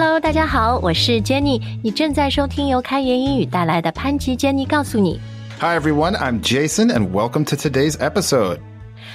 Hello，大家好，我是 Jenny，你正在收听由开言英语带来的潘吉 Jenny 告诉你。 Hi everyone, I'm Jason and welcome to today's episode.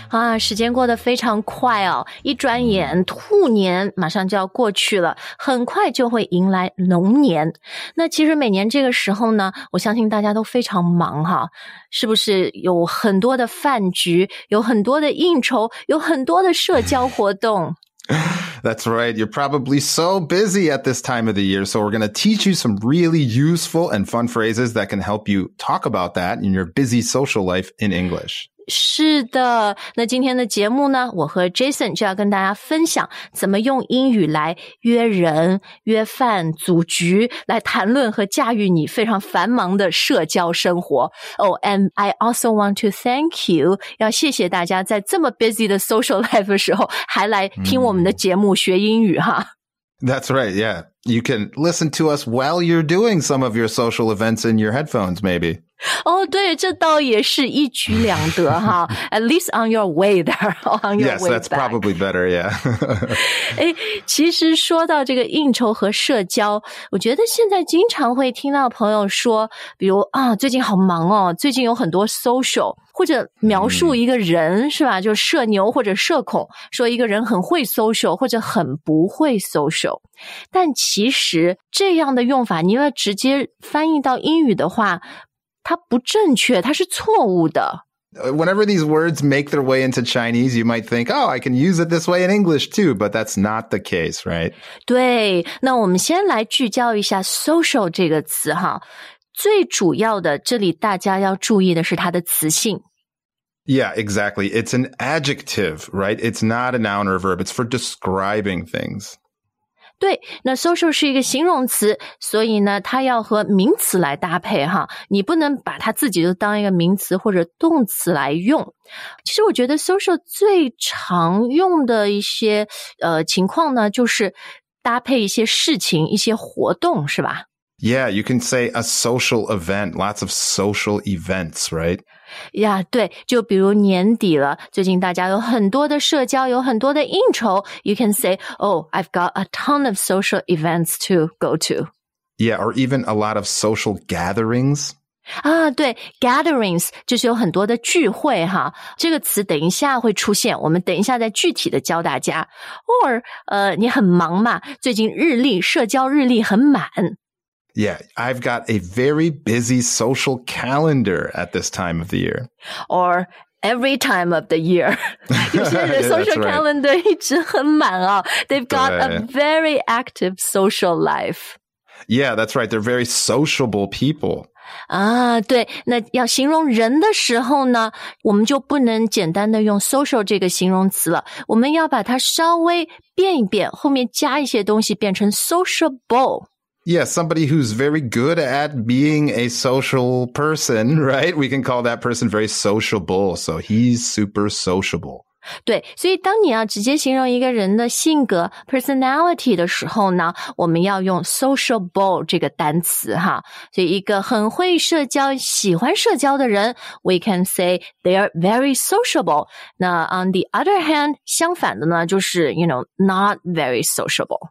啊，时间过得非常快哦，一转眼兔年马上就要过去了，很快就会迎来龙年。那其实每年这个时候呢，我相信大家都非常忙哈，是不是有很多的饭局，有很多的应酬，有很多的社交活动？ That's right. You're probably so busy at this time of the year. So we're going to teach you some really useful and fun phrases that can help you talk about that in your busy social life in English. 是的，那今天的节目呢，我和 Jason 就要跟大家分享怎么用英语来约人、约饭、组局，来谈论和驾驭你非常繁忙的社交生活。哦、oh,，and I also want to thank you，要谢谢大家在这么 busy 的 social life 的时候，还来听我们的节目学英语哈。That's right. Yeah. You can listen to us while you're doing some of your social events in your headphones, maybe. 哦，对，这倒也是一举两得哈。At least on your way there, on your yes, way that's back. probably better. Yeah. 哎，其实说到这个应酬和社交，我觉得现在经常会听到朋友说，比如啊，最近好忙哦，最近有很多 social，或者描述一个人、是吧？就社牛或者社恐，说一个人很会 social 或者很不会 social。但其 实这样的用法，你要直接翻译到英语的话，它不正确，它是错误的。 Whenever these words make their way into Chinese, you might think, oh, I can use it this way in English too, but that's not the case, right? 对，那我们先来聚焦一下 social 这个词哈。最主要的，这里大家要注意的是它的词性。 Yeah, exactly. It's an adjective, right? It's not a noun or a verb. It's for describing things. 对，那 social 是一个形容词，所以呢，它要和名词来搭配哈。你不能把它自己就当一个名词或者动词来用。其实我觉得 social 最常用的一些呃情况呢，就是搭配一些事情、一些活动，是吧？Yeah, you can say a social event, lots of social events, right? 呀对，就比如年底了，最近大家有很多的社交，有很多的应酬。You can say, "Oh, I've got a ton of social events to go to." Yeah, or even a lot of social gatherings. 啊，对，gatherings 就是有很多的聚会哈。这个词等一下会出现，我们等一下再具体的教大家。or 呃，你很忙嘛，最近日历社交日历很满。 Yeah, I've got a very busy social calendar at this time of the year. or every time of the year. 有些人的 Yeah, that's social right. calendar 一直很满啊。They've got a 对 very active social life. Yeah, that's right. They're very sociable people. 啊，对，那要形容人的时候呢，我们就不能简单的用 social 这个形容词了，我们要把它稍微变一变，后面加一些东西，变成 sociable。 Yeah, somebody who's very good at being a social person, right? We can call that person very sociable. So he's super sociable. 对，所以当你要直接形容一个人的性格 personality 的时候呢，我们要用 sociable 这个单词哈。所以一个很会社交、喜欢社交的人，we can say they are very sociable。那 on the other hand，相反的呢，就是 you know not very sociable。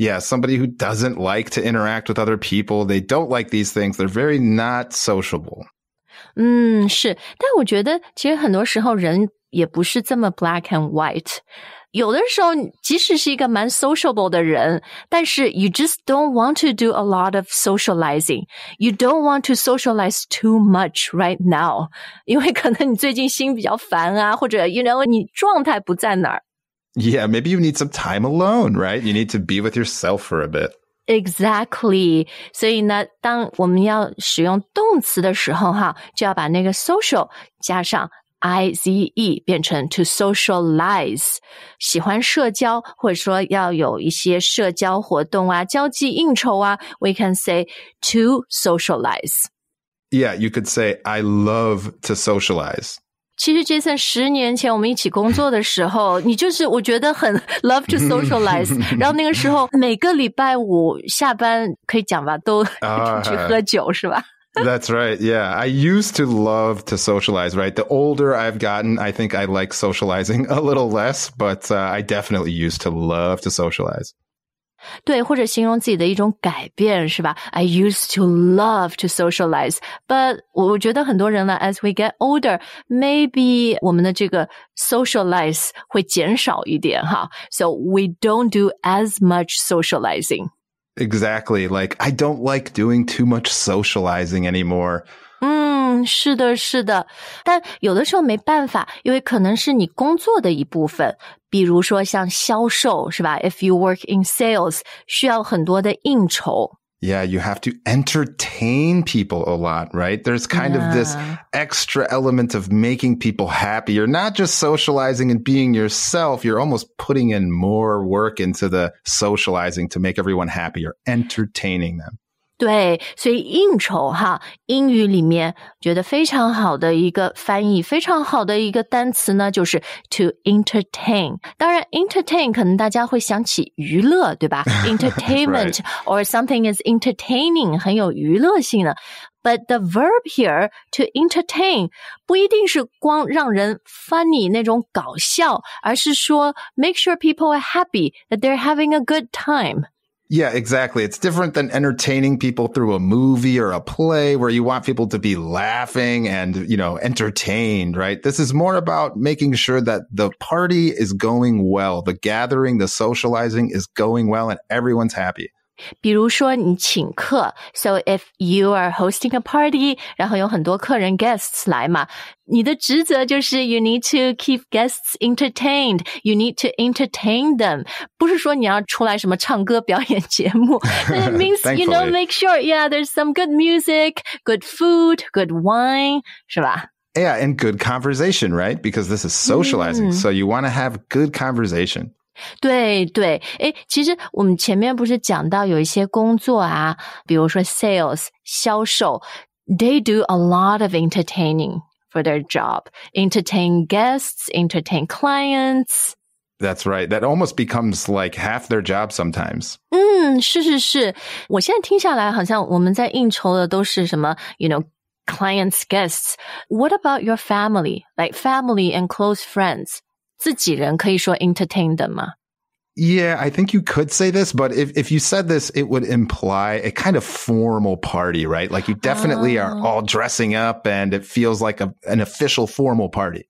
Yeah, somebody who doesn't like to interact with other people. They don't like these things. They're very not sociable. 嗯，是，但我觉得其实很多时候人也不是这么 black and white。有的时候，即使是一个蛮 sociable 的人，但是 you just don't want to do a lot of socializing. You don't want to socialize too much right now，因为可能你最近心比较烦啊，或者 you know 你状态不在那儿。 Yeah, maybe you need some time alone, right? You need to be with yourself for a bit. Exactly，所以呢，当我们要使用动词的时候，哈，就要把那个 social 加上 i z e，变成 to socialize。喜欢社交，或者说要有一些社交活动啊、交际应酬啊，we can say to socialize。 Yeah, you could say, I love to socialize. 其实 Jason 十年前我们一起工作的时候，你就是我觉得很 love to socialize，然后那个时候每个礼拜五下班可以讲吧，都啊出去喝酒是吧？ That's right. Yeah. I used to love to socialize, right? The older I've gotten, I think I like socializing a little less, but uh, I definitely used to love to socialize. 对，或者形容自己的一种改变，是吧？I used to love to socialize, but 我我觉得很多人呢，as we get older, maybe 我们的这个 socialize 会减少一点哈。So we don't do as much socializing. Exactly. Like, I don't like doing too much socializing anymore. 嗯，是的，是的，但有的时候没办法，因为可能是你工作的一部分，比如说像销售，是吧？If you work in sales，需要很多的应酬。 Yeah, you have to entertain people a lot, right? There's kind of this Yeah. extra element of making people happy. You're not just socializing and being yourself. You're almost putting in more work into the socializing to make everyone happy. You're entertaining them. 对，所以应酬哈，英语里面觉得非常好的一个翻译，非常好的一个单词呢，就是 to entertain。当然，entertain 可能大家会想起娱乐，对吧？Entertainment or something is entertaining，很有娱乐性的。But the verb here to entertain 不一定是光让人 funny 那种搞笑，而是说 make sure people are happy that they're having a good time。 Yeah, exactly. It's different than entertaining people through a movie or a play where you want people to be laughing and, you know, entertained, right? This is more about making sure that the party is going well. The gathering, the socializing is going well and everyone's happy. 比如说你请客，so if you are hosting a party，然后有很多客人 guests 来嘛，你的职责就是 you need to keep guests entertained，you need to entertain them，不是说你要出来什么唱歌表演节目，it means you know Thankfully. make sure yeah there's some good music, good food, good wine，是吧？ Yeah, and good conversation, right? Because this is socializing. So you want to have good conversation. 对对，诶，其实我们前面不是讲到有一些工作啊，比如说 sales 销售，they do a lot of entertaining for their job, entertain guests, entertain clients。 That's right. That almost becomes like half their job sometimes. 嗯，是是是，我现在听下来，好像我们在应酬的都是什么，you know。Clients, guests. What about your family? Like family and close friends. 自己人可以说 entertain 的吗？ Yeah, I think you could say this, but if, if you said this, it would imply a kind of formal party, right? Like you definitely are Oh. all dressing up and it feels like a, an official formal party.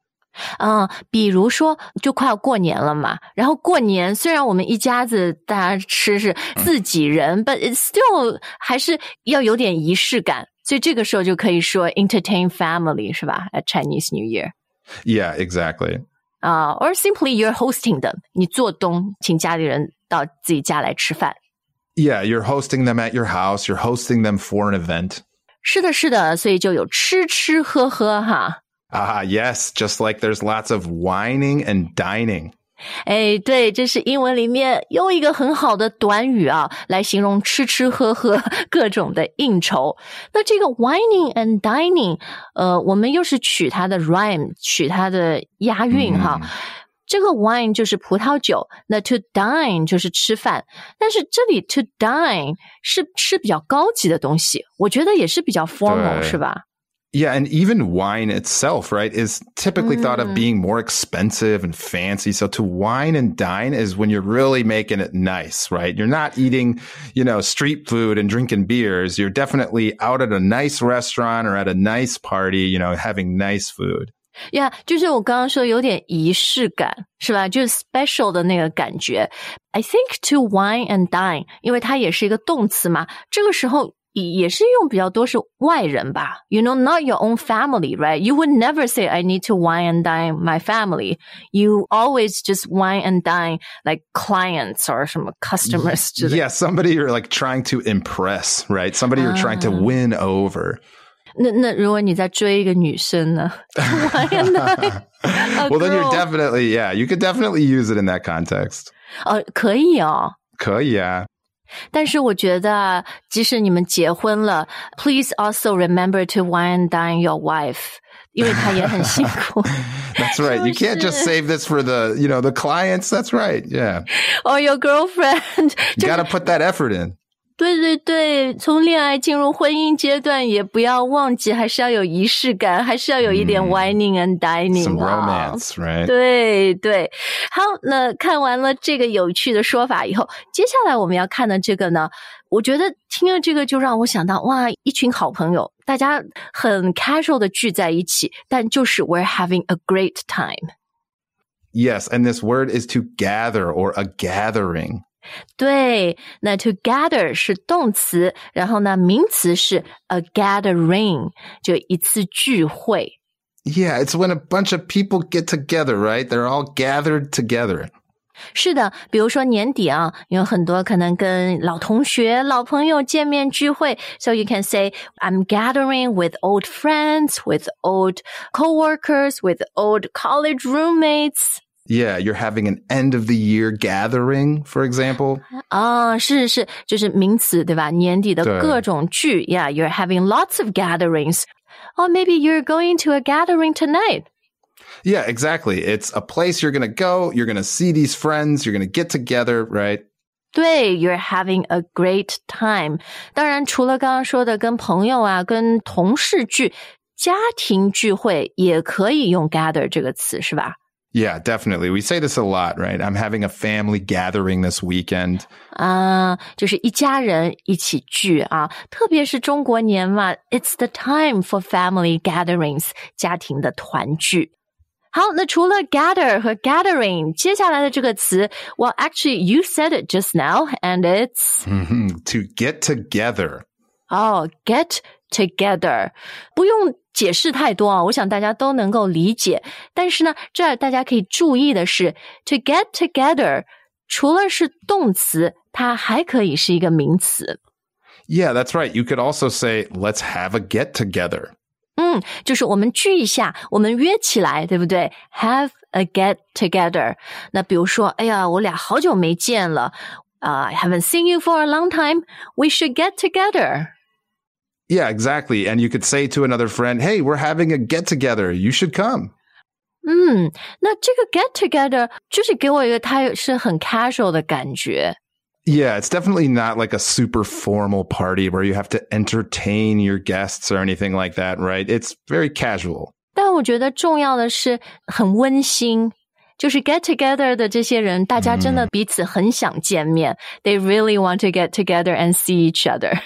嗯，比如说，就快要过年了嘛，然后过年虽然我们一家子大家吃是自己人、b u t it still 还是要有点仪式感，所以这个时候就可以说 entertain family 是吧？At Chinese New Year Yeah, exactly. 啊、uh,，or simply you're hosting them，你做东请家里人到自己家来吃饭。Yeah, you're hosting them at your house. You're hosting them for an event. 是的，是的，所以就有吃吃喝喝哈。Ah, yes, just like there's lots of wining and dining. 哎，对，这是英文里面又一个很好的短语啊，来形容吃吃喝喝各种的应酬。那这个 whining and dining，呃，我们又是取它的 rhyme，取它的押韵哈。这个 wine 就是葡萄酒，那 to dine 就是吃饭，但是这里 to dine 是吃比较高级的东西，我觉得也是比较 formal，是吧？Yeah, and even wine itself, right, is typically thought of being more expensive and fancy. So to wine and dine is when you're really making it nice, right? You're not eating, you know, street food and drinking beers. You're definitely out at a nice restaurant or at a nice party, you know, having nice food. 呀就是我刚刚说有点仪式感，是吧？就是 special 的那个感觉。I think to wine and dine，因为它也是一个动词嘛，这个时候也 也是用比较多是外人吧。You know, not your own family, right? You would never say I need to wine and dine my family. You always just wine and dine like clients or 什么 customers 之类的。 Yeah, somebody you're like trying to impress, right? Somebody you're trying to win over. 那那如果你在追一个女生呢？wine and dine a Well, then you're girl definitely, yeah, you could definitely use it in that context. 哦，可以哦。可以啊。 但是我觉得啊，即使你们结婚了，please also remember to wine and dine your wife，因为她也很辛苦。 That's right. You can't just save this for the, you know, the clients. That's right. Yeah. or your girlfriend， You 就 got to put that effort in. 对对对，从恋爱进入婚姻阶段，也不要忘记，还是要有仪式感，还是要有一点 whining and dining Some 啊。romance, right? 对对，好，那看完了这个有趣的说法以后，接下来我们要看的这个呢，我觉得听了这个就让我想到，哇，一群好朋友，大家很 casual 的聚在一起，但就是 we're having a great time。Yes, and this word is to gather or a gathering. 对，那 to gather 是动词，然后呢，名词是 a gathering，就一次聚会。 Yeah, it's when a bunch of people get together, right? They're all gathered together. 是的，比如说年底啊，有很多可能跟老同学、老朋友见面聚会，so you can say I'm gathering with old friends, with old coworkers, with old college roommates. Yeah, you're having an end of the year gathering, for example. 啊，是是，就是名词对吧？年底的对各种聚，Yeah, you're having lots of gatherings. Or maybe you're going to a gathering tonight. Yeah, exactly. It's a place you're going to go. You're going to see these friends. You're going to get together, right? 对，you're having a great time。当然，除了刚刚说的跟朋友啊、跟同事聚，家庭聚会也可以用 gather 这个词，是吧？ Yeah, definitely. We say this a lot, right? I'm having a family gathering this weekend. 啊，就是一家人一起聚啊，特别是中国年嘛，It's the time for family gatherings，家庭的团聚。好，那除了 gather 和 gathering，接下来的这个词，Well, actually, you said it just now, and it's Mhm. To get together. 哦、g e t together，不用解释太多啊，我想大家都能够理解。但是呢，这儿大家可以注意的是，to get together 除了是动词，它还可以是一个名词。 Yeah, that's right. You could also say, let's have a get together. 嗯，就是我们聚一下，我们约起来，对不对？Have a get together。那比如说，哎呀，我俩好久没见了，啊、i haven't seen you for a long time. We should get together. Yeah, exactly. And you could say to another friend, hey, we're having a get together. You should come. 嗯，那这个 get together 就是给我一个它是很 casual 的感觉。 Yeah, it's definitely not like a super formal party where you have to entertain your guests or anything like that, right? It's very casual. 但我觉得重要的是很温馨，就是 get together 的这些人，大家真的彼此很想见面。They really want to get together and see each other.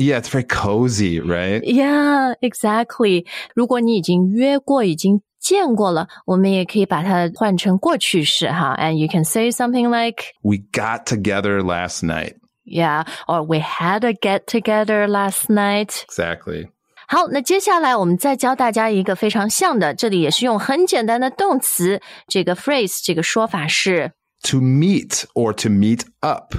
Yeah, it's very cozy, right? Yeah, exactly. 如果你已经约过，已经见过了，我们也可以把它换成过去式哈。And you can say something like, We got together last night. "Yeah," or "We had a get together last night." Exactly. 好，那接下来我们再教大家一个非常像的，这里也是用很简单的动词，这个 phrase 这个说法是 To meet or to meet up.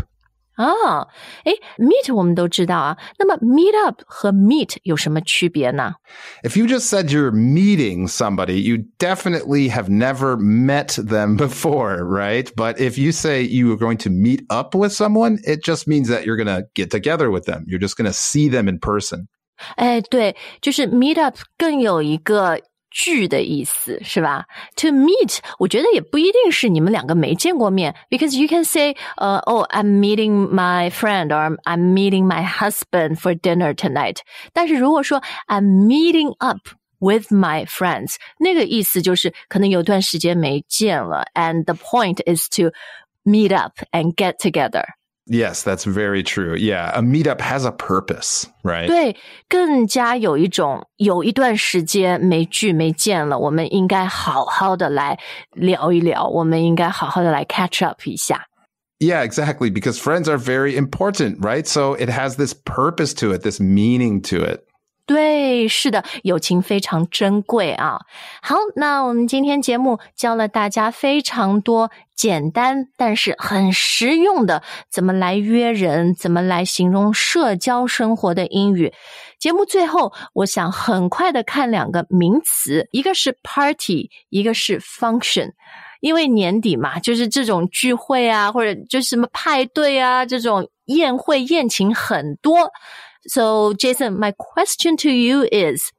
啊，诶 m e e t 我们都知道啊，那么 meet up 和 meet 有什么区别呢？ If you just said you're meeting somebody, you definitely have never met them before, right? But if you say you are going to meet up with someone, it just means that you're going to get together with them. You're just going to see them in person. 哎，对，就是 meet up 更有一个 聚的意思，是吧？To meet，我觉得也不一定是你们两个没见过面，because you can say，呃、uh,，Oh, I'm meeting my friend or I'm meeting my husband for dinner tonight。但是如果说 I'm meeting up with my friends，那个意思就是可能有段时间没见了，and the point is to meet up and get together。 Yes, that's very true. Yeah, a meetup has a purpose, right? 对，更加有一种有一段时间没聚没见了，我们应该好好的来聊一聊，我们应该好好的来 catch up 一下。 Yeah, exactly. Because friends are very important, right? So it has this purpose to it, this meaning to it. 对，是的，友情非常珍贵啊。好，那我们今天节目教了大家非常多简单但是很实用的怎么来约人，怎么来形容社交生活的英语。节目最后，我想很快的看两个名词，一个是 party，一个是 function。因为年底嘛，就是这种聚会啊，或者就是什么派对啊，这种宴会宴请很多。So, Jason, my question to you is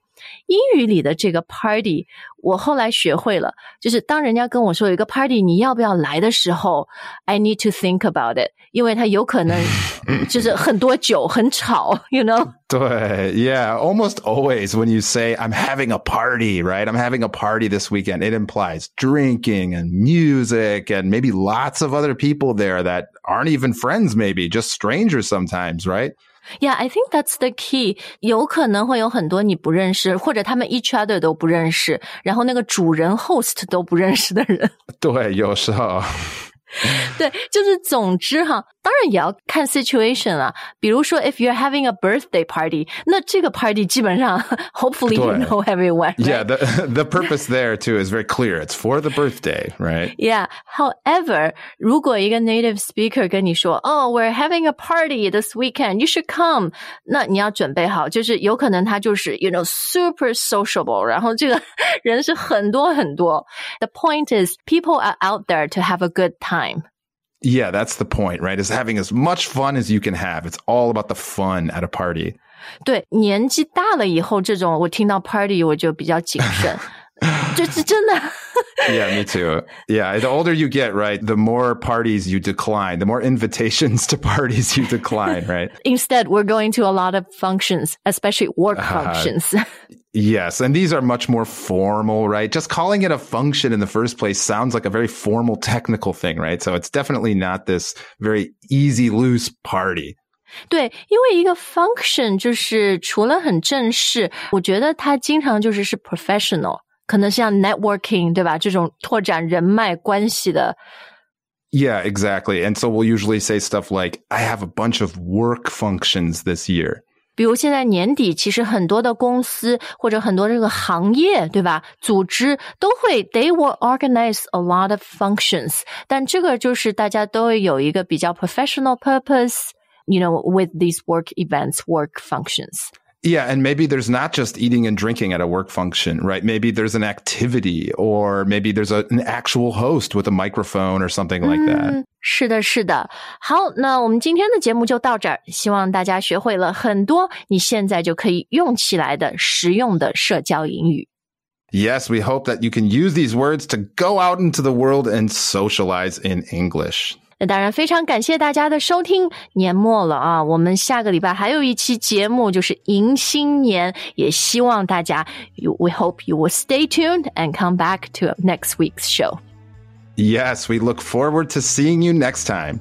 英语里的这个 party，我后来学会了，就是当人家跟我说有一个 party，你要不要来的时候，I need to think about it，因为它有可能就是很多酒，很吵，you know。对，Yeah, almost always when you say I'm having a party, right? I'm having a party this weekend. It implies drinking and music and maybe lots of other people there that aren't even friends, maybe just strangers sometimes, right? Yeah, I think that's the key. 有可能会有很多你不认识，或者他们 each other 都不认识，然后那个主人 host 都不认识的人。对，有时候。对，就是总之哈，当然也要看 situation 啊。比如说，if you're having a birthday party，那这个 party 基本上 hopefully you know everyone. Yeah, the the purpose there too is very clear. It's for the birthday, right? Yeah. However，如果一个 native speaker 跟你说，Oh, we're having a party this weekend, you should come，那你要准备好，就是有可能他就是 you know super sociable，然后这个人是很多很多。The point is, people are out there to have a good time time. Yeah, that's the point, right? Is having as much fun as you can have. It's all about the fun at a party. 对，年纪大了以后，这种我听到 party 我就比较谨慎。 就是真的。yeah, me too. Yeah, the older you get, right, the more parties you decline, the more invitations to parties you decline, right? Instead, we're going to a lot of functions, especially work uh, functions. yes, and these are much more formal, right? Just calling it a function in the first place sounds like a very formal technical thing, right? So it's definitely not this very easy, loose party. 对，因为一个 function 就是除了很正式，我觉得它经常就是是 professional。 可能像 networking 对吧？这种拓展人脉关系的。Yeah, exactly. And so we'll usually say stuff like, I have a bunch of work functions this year. 比如现在年底，其实很多的公司或者很多这个行业，对吧？组织都会，they will organize a lot of functions。但这个就是大家都会有一个比较 professional purpose，you know, with these work events, work functions。 yeah, and maybe there's not just eating and drinking at a work function, right? Maybe there's an activity or maybe there's a, an actual host with a microphone or something like that. 是的，是的。好，那我们今天的节目就到这儿。希望大家学会了很多你现在就可以用起来的实用的社交英语。Yes, we hope that you can use these words to go out into the world and socialize in English. 那当然，非常感谢大家的收听。年末了啊，我们下个礼拜还有一期节目，就是迎新年。也希望大家，We hope you will stay tuned and come back to next week's show. Yes, we look forward to seeing you next time.